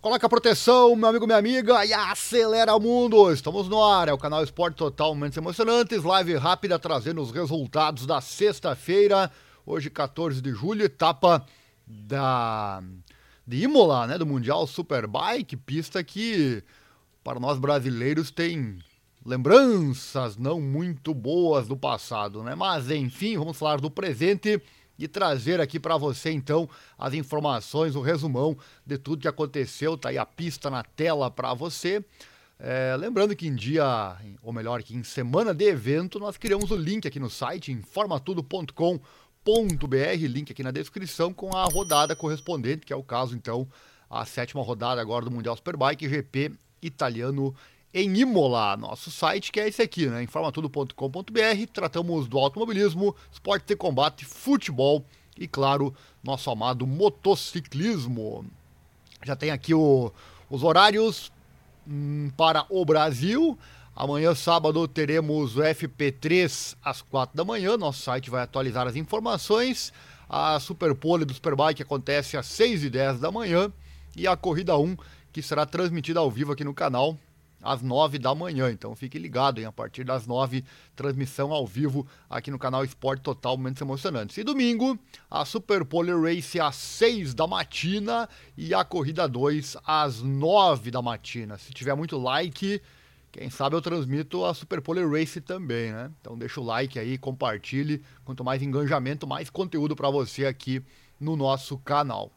Coloca a proteção, meu amigo, minha amiga, e acelera o mundo! Estamos no ar, é o canal Esporte Totalmente Emocionantes, live rápida trazendo os resultados da sexta-feira, hoje 14 de julho, etapa da de Imola, né, do Mundial Superbike, pista que para nós brasileiros tem lembranças não muito boas do passado, né? Mas enfim, vamos falar do presente e trazer aqui para você então as informações, o resumão de tudo que aconteceu. Tá aí a pista na tela para você. É, lembrando que em dia, ou melhor, que em semana de evento, nós criamos o link aqui no site informatudo.com.br, link aqui na descrição com a rodada correspondente, que é o caso então a sétima rodada agora do Mundial Superbike GP italiano em Imola, nosso site, que é esse aqui, né? informatudo.com.br. Tratamos do automobilismo, esporte de combate, futebol e, claro, nosso amado motociclismo. Já tem aqui o, os horários hum, para o Brasil. Amanhã, sábado, teremos o FP3 às 4 da manhã. Nosso site vai atualizar as informações. A Superpole do Superbike acontece às 6 e 10 da manhã. E a Corrida 1, que será transmitida ao vivo aqui no canal às 9 da manhã. Então fique ligado, hein? A partir das 9, transmissão ao vivo aqui no canal Esporte Total Momentos Emocionantes. E domingo, a Super Pole Race às 6 da matina e a Corrida 2 às 9 da matina. Se tiver muito like, quem sabe eu transmito a Super Pole Race também, né? Então deixa o like aí, compartilhe. Quanto mais engajamento, mais conteúdo para você aqui no nosso canal.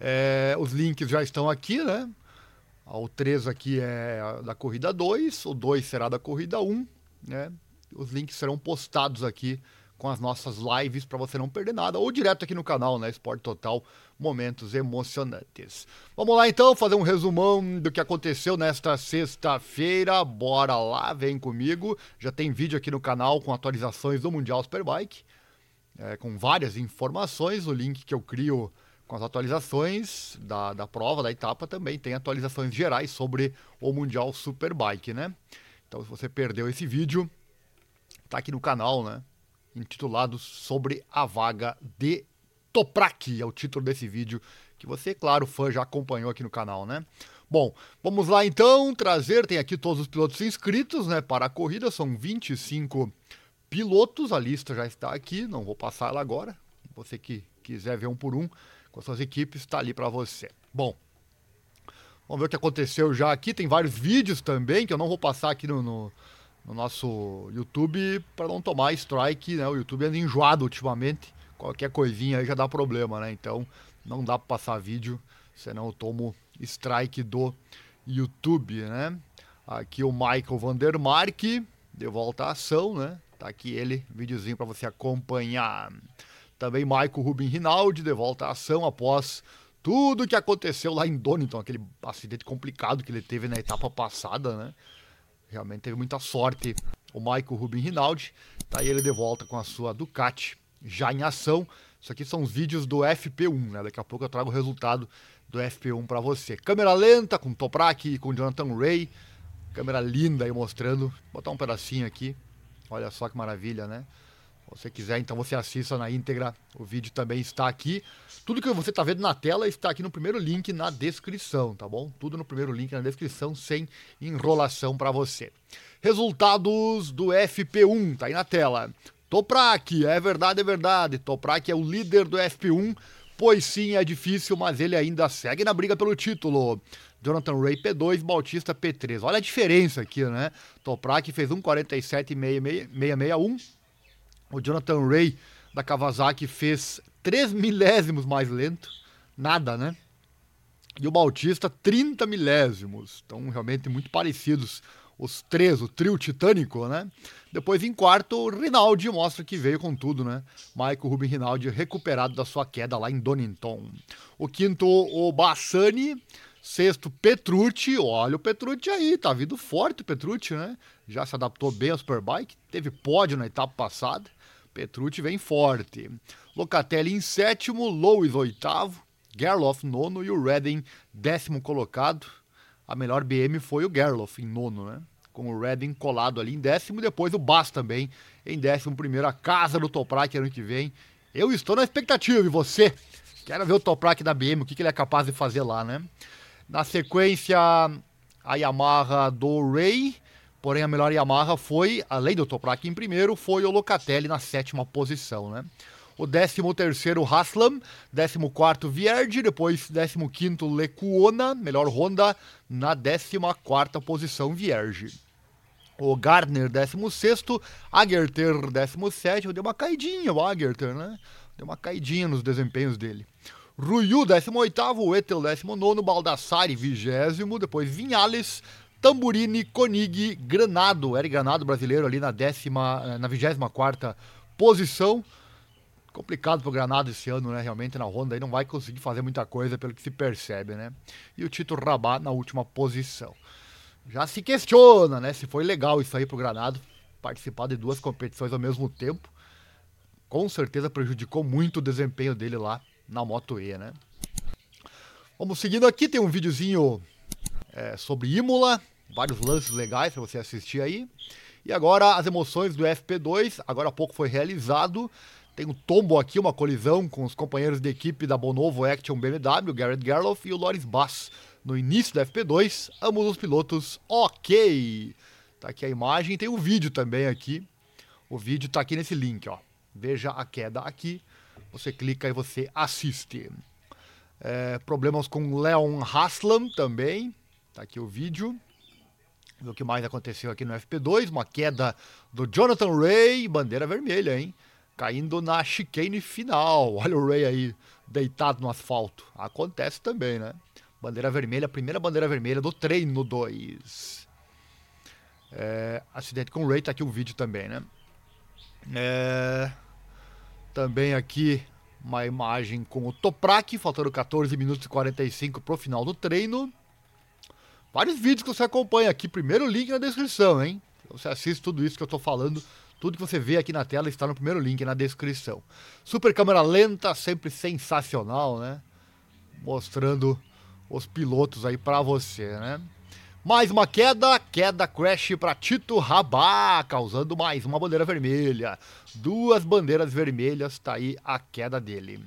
É, os links já estão aqui, né? O 3 aqui é da corrida 2, o 2 será da corrida 1, né? Os links serão postados aqui com as nossas lives para você não perder nada, ou direto aqui no canal, né? Esporte Total, momentos emocionantes. Vamos lá então fazer um resumão do que aconteceu nesta sexta-feira. Bora lá, vem comigo. Já tem vídeo aqui no canal com atualizações do Mundial Superbike, é, com várias informações. O link que eu crio com as atualizações da, da prova, da etapa, também tem atualizações gerais sobre o Mundial Superbike, né? Então, se você perdeu esse vídeo, tá aqui no canal, né? Intitulado Sobre a Vaga de Toprak, é o título desse vídeo, que você, claro, fã, já acompanhou aqui no canal, né? Bom, vamos lá então trazer, tem aqui todos os pilotos inscritos, né, para a corrida, são 25 pilotos, a lista já está aqui, não vou passar ela agora, você que quiser ver um por um, com suas equipes, está ali para você. Bom, vamos ver o que aconteceu já aqui. Tem vários vídeos também que eu não vou passar aqui no, no, no nosso YouTube para não tomar strike, né? O YouTube anda enjoado ultimamente. Qualquer coisinha aí já dá problema, né? Então não dá para passar vídeo, senão eu tomo strike do YouTube, né? Aqui o Michael Vandermark, de volta à ação, né? Tá aqui ele, videozinho para você acompanhar. Também Michael Rubin Rinaldi de volta à ação após tudo que aconteceu lá em Donington, aquele acidente complicado que ele teve na etapa passada, né? Realmente teve muita sorte o Michael Rubin Rinaldi. Tá aí ele de volta com a sua Ducati já em ação. Isso aqui são os vídeos do FP1, né? Daqui a pouco eu trago o resultado do FP1 para você. Câmera lenta com Toprak e com Jonathan Ray. Câmera linda aí mostrando. Vou botar um pedacinho aqui. Olha só que maravilha, né? Você quiser, então você assista na íntegra. O vídeo também está aqui. Tudo que você está vendo na tela está aqui no primeiro link na descrição, tá bom? Tudo no primeiro link na descrição, sem enrolação para você. Resultados do FP1, tá aí na tela. Toprak, é verdade, é verdade. Toprak é o líder do FP1, pois sim, é difícil, mas ele ainda segue na briga pelo título. Jonathan Ray P2, Bautista P3. Olha a diferença aqui, né? Toprak fez 1,47,661 o Jonathan Ray da Kawasaki fez 3 milésimos mais lento, nada, né? E o Bautista 30 milésimos, então realmente muito parecidos os três, o trio titânico, né? Depois em quarto, o Rinaldi mostra que veio com tudo, né? Michael Rubin Rinaldi recuperado da sua queda lá em Donington. O quinto, o Bassani. Sexto, Petrucci. Olha o Petrucci aí, tá vindo forte o Petrucci, né? Já se adaptou bem ao Superbike, teve pódio na etapa passada. Petrucci vem forte. Locatelli em sétimo, Lois oitavo, Gerloff nono e o Redding décimo colocado. A melhor BM foi o Gerloff em nono, né? Com o Redding colado ali em décimo, depois o Bass também em décimo primeiro. A casa do Toprak ano que vem. Eu estou na expectativa e você? Quero ver o Toprak da BM, o que, que ele é capaz de fazer lá, né? Na sequência, a Yamaha do Ray, porém a melhor Yamaha foi, além do Toprak em primeiro, foi o Locatelli na sétima posição, né? O 13 terceiro Haslam, 14 quarto Vierge, depois 15 quinto Lecuona, melhor Honda, na 14 quarta posição Vierge. O Gardner, 16 Agerter, 17 deu uma caidinha o Agerter, né? Deu uma caidinha nos desempenhos dele. Ruyu, 18º, Etel, 19º, Baldassari, 20 depois Vinhales, Tamburini, Konig, Granado, Eric Granado brasileiro ali na décima, eh, na 24ª posição. Complicado pro Granado esse ano, né? Realmente na Honda aí não vai conseguir fazer muita coisa pelo que se percebe, né? E o Tito Rabat na última posição. Já se questiona, né, se foi legal isso aí pro Granado participar de duas competições ao mesmo tempo. Com certeza prejudicou muito o desempenho dele lá na Moto E, né? Vamos seguindo aqui, tem um videozinho é, sobre Imola, vários lances legais para você assistir aí. E agora as emoções do FP2, agora há pouco foi realizado. Tem um tombo aqui, uma colisão com os companheiros de equipe da Bonovo Action BMW, Garrett Gerloff e o Loris Bass. No início do FP2, ambos os pilotos ok. Tá aqui a imagem, tem o um vídeo também aqui. O vídeo tá aqui nesse link, ó. Veja a queda aqui. Você clica e você assiste. É, problemas com Leon Haslam também. Tá aqui o vídeo. O que mais aconteceu aqui no FP2? Uma queda do Jonathan Ray, bandeira vermelha, hein? Caindo na chicane final. Olha o Ray aí, deitado no asfalto. Acontece também, né? Bandeira vermelha, primeira bandeira vermelha do treino 2. É, acidente com o Ray, tá aqui o vídeo também, né? É, também aqui uma imagem com o Toprak, faltando 14 minutos e 45 para o final do treino. Vários vídeos que você acompanha aqui, primeiro link na descrição, hein? Você assiste tudo isso que eu estou falando, tudo que você vê aqui na tela está no primeiro link na descrição. Super câmera lenta, sempre sensacional, né? Mostrando os pilotos aí para você, né? Mais uma queda, queda crash para Tito Rabá, causando mais uma bandeira vermelha. Duas bandeiras vermelhas, tá aí a queda dele.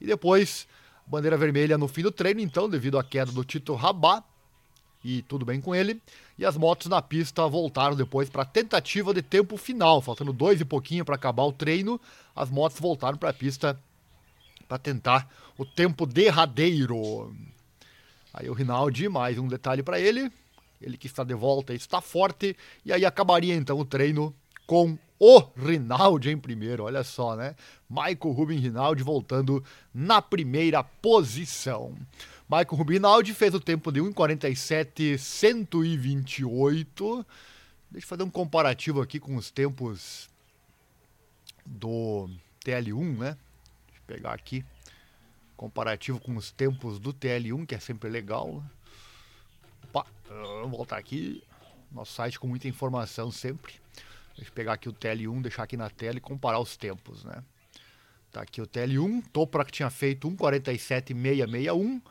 E depois, bandeira vermelha no fim do treino, então, devido à queda do Tito Rabá. E tudo bem com ele. E as motos na pista voltaram depois para tentativa de tempo final, faltando dois e pouquinho para acabar o treino. As motos voltaram para a pista para tentar o tempo derradeiro. Aí o Rinaldi, mais um detalhe para ele, ele que está de volta está forte. E aí acabaria então o treino com o Rinaldi em primeiro. Olha só, né? Michael Rubin Rinaldi voltando na primeira posição. Michael Rubin Rinaldi fez o tempo de 1,47,128. Deixa eu fazer um comparativo aqui com os tempos do TL1, né? Deixa eu pegar aqui. Comparativo com os tempos do TL1, que é sempre legal. Opa, vamos voltar aqui. Nosso site com muita informação sempre. Deixa eu pegar aqui o TL1, deixar aqui na tela e comparar os tempos, né? Tá aqui o TL1, Toprak tinha feito 1,47,661.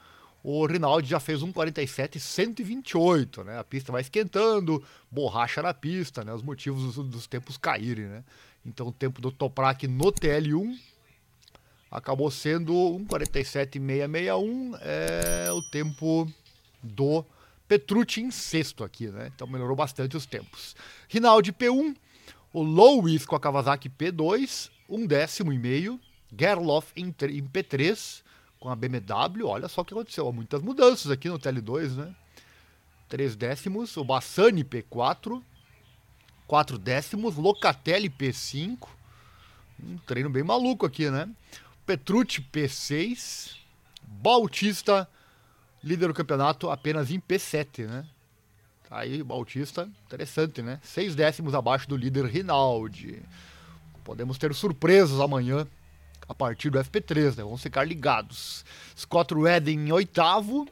O Rinaldi já fez 1,47,128, né? A pista vai esquentando, borracha na pista, né? Os motivos dos, dos tempos caírem, né? Então o tempo do Toprak no TL1 acabou sendo 1,47,661, é o tempo do Petrucci em sexto aqui, né? Então melhorou bastante os tempos. Rinaldi P1, o Lewis com a Kawasaki P2, um décimo e meio. Gerloff em, em P3 com a BMW. Olha só o que aconteceu, muitas mudanças aqui no TL2, né? Três décimos. O Bassani P4, quatro décimos. Locatelli P5. Um treino bem maluco aqui, né? Petrucci P6. Bautista líder do campeonato apenas em P7, né? Tá aí, Bautista, interessante, né? Seis décimos abaixo do líder Rinaldi. Podemos ter surpresas amanhã a partir do FP3, né? Vamos ficar ligados. Scott Redding em oitavo,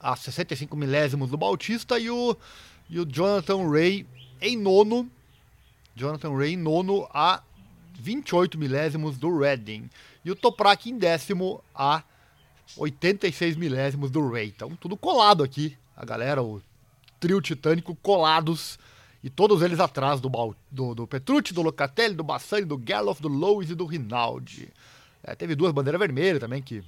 a 65 milésimos do Bautista, e o, e o Jonathan Ray em nono. Jonathan Ray em nono a 28 milésimos do Redding. E o Toprak em décimo a 86 milésimos do Ray. Então, tudo colado aqui. A galera, o trio titânico colados. E todos eles atrás do, do, do Petrucci, do Locatelli, do Bassani, do Gerloff, do Lois e do Rinaldi. É, teve duas bandeiras vermelhas também que,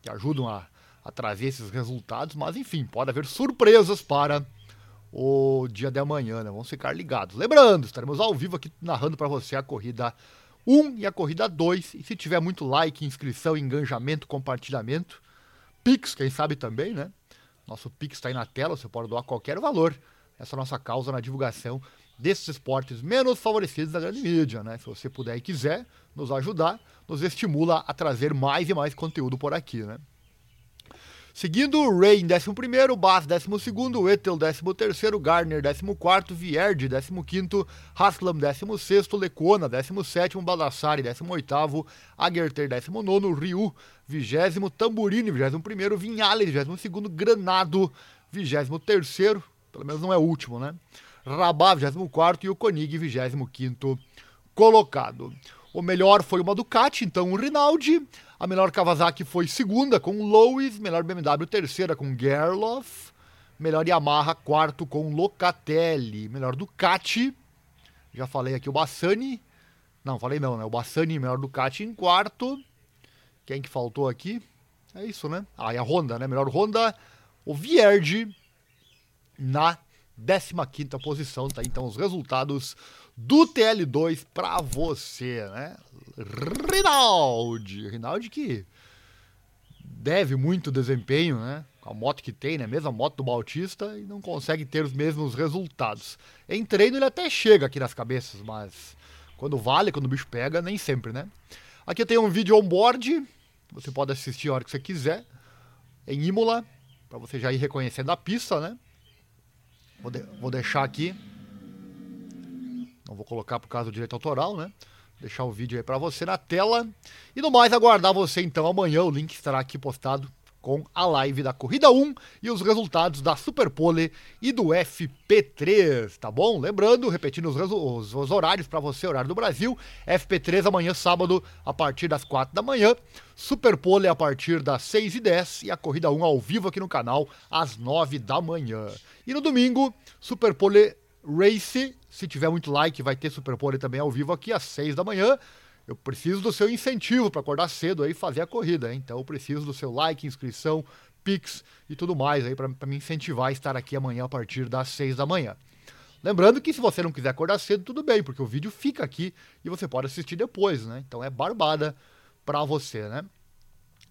que ajudam a, a trazer esses resultados, mas enfim, pode haver surpresas para o dia de amanhã, né? Vamos ficar ligados. Lembrando, estaremos ao vivo aqui narrando para você a corrida 1 e a corrida 2. E se tiver muito like, inscrição, engajamento, compartilhamento, Pix, quem sabe também, né? Nosso Pix está aí na tela, você pode doar qualquer valor. Essa nossa causa na divulgação desses esportes menos favorecidos da grande mídia, né? Se você puder e quiser nos ajudar, nos estimula a trazer mais e mais conteúdo por aqui, né? Seguindo, Ray em 11º, Bass 12º, Ethel 13º, Garner 14º, Vierde 15º, Haslam 16º, Lecona 17º, Balassari 18º, Agerter 19º, Ryu 20º, Tamburini 21º, Vinhale 22º, Granado 23º, pelo menos não é o último, né? Rabá 24º e o Konig 25º colocado. O melhor foi uma Ducati, então o Rinaldi. A melhor Kawasaki foi segunda com Lois, melhor BMW terceira com Gerloff, melhor Yamaha quarto com Locatelli, melhor Ducati, já falei aqui o Bassani, não, falei não, né? O Bassani, melhor Ducati em quarto. Quem que faltou aqui? É isso, né? Ah, e a Honda, né? Melhor Honda, o Vierge na 15 posição, tá? Então os resultados do TL2 para você, né? Rinaldi, Rinaldi que deve muito desempenho, né? A moto que tem, né? Mesma moto do Bautista e não consegue ter os mesmos resultados. Em treino ele até chega aqui nas cabeças, mas quando vale, quando o bicho pega, nem sempre, né? Aqui tem um vídeo on-board, você pode assistir a hora que você quiser, em Imola, para você já ir reconhecendo a pista, né? Vou, de, vou deixar aqui. Não vou colocar por causa do direito autoral, né? deixar o vídeo aí para você na tela. E no mais, aguardar você então amanhã. O link estará aqui postado com a live da Corrida 1 e os resultados da Superpole e do FP3, tá bom? Lembrando, repetindo os, os, os horários para você, horário do Brasil, FP3 amanhã sábado a partir das 4 da manhã, Superpole a partir das 6 e 10 e a Corrida 1 ao vivo aqui no canal às 9 da manhã. E no domingo, Superpole Race. Se tiver muito like, vai ter Super Pole também ao vivo aqui às 6 da manhã. Eu preciso do seu incentivo para acordar cedo aí e fazer a corrida, hein? Então eu preciso do seu like, inscrição, Pix e tudo mais aí para me incentivar a estar aqui amanhã a partir das 6 da manhã. Lembrando que se você não quiser acordar cedo, tudo bem, porque o vídeo fica aqui e você pode assistir depois, né? Então é barbada para você, né?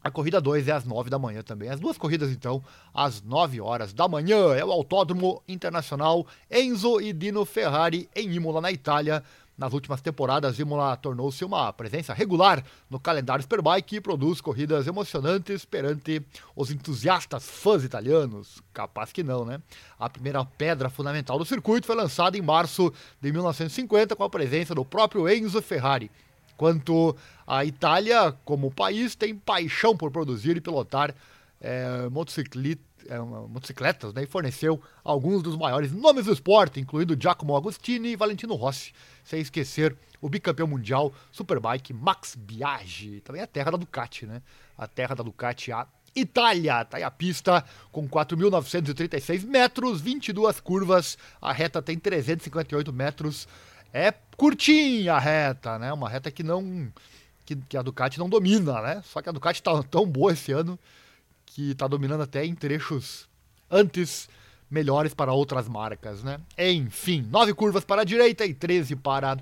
A corrida 2 é às 9 da manhã também. As duas corridas, então, às 9 horas da manhã. É o Autódromo Internacional Enzo e Dino Ferrari em Imola, na Itália. Nas últimas temporadas, Imola tornou-se uma presença regular no calendário Superbike e produz corridas emocionantes perante os entusiastas fãs italianos. Capaz que não, né? A primeira pedra fundamental do circuito foi lançada em março de 1950 com a presença do próprio Enzo Ferrari quanto a Itália, como país, tem paixão por produzir e pilotar é, motocicletas né, e forneceu alguns dos maiores nomes do esporte, incluindo Giacomo Agostini e Valentino Rossi, sem esquecer o bicampeão mundial Superbike Max Biaggi, também a terra da Ducati, né? A terra da Ducati, a Itália, tá aí a pista com 4.936 metros, 22 curvas, a reta tem 358 metros, é curtinha a reta, né? Uma reta que não. Que, que, a Ducati não domina, né? Só que a Ducati tá tão boa esse ano que tá dominando até em trechos antes melhores para outras marcas, né? Enfim, nove curvas para a direita e 13 para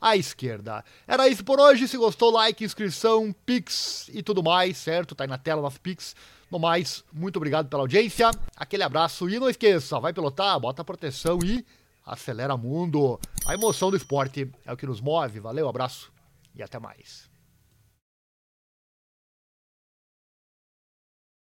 a esquerda. Era isso por hoje. Se gostou, like, inscrição, Pix e tudo mais, certo? Tá aí na tela nosso Pix. No mais, muito obrigado pela audiência. Aquele abraço e não esqueça, vai pilotar, bota proteção e Acelera Mundo. A emoção do esporte é o que nos move. Valeu, abraço e até mais.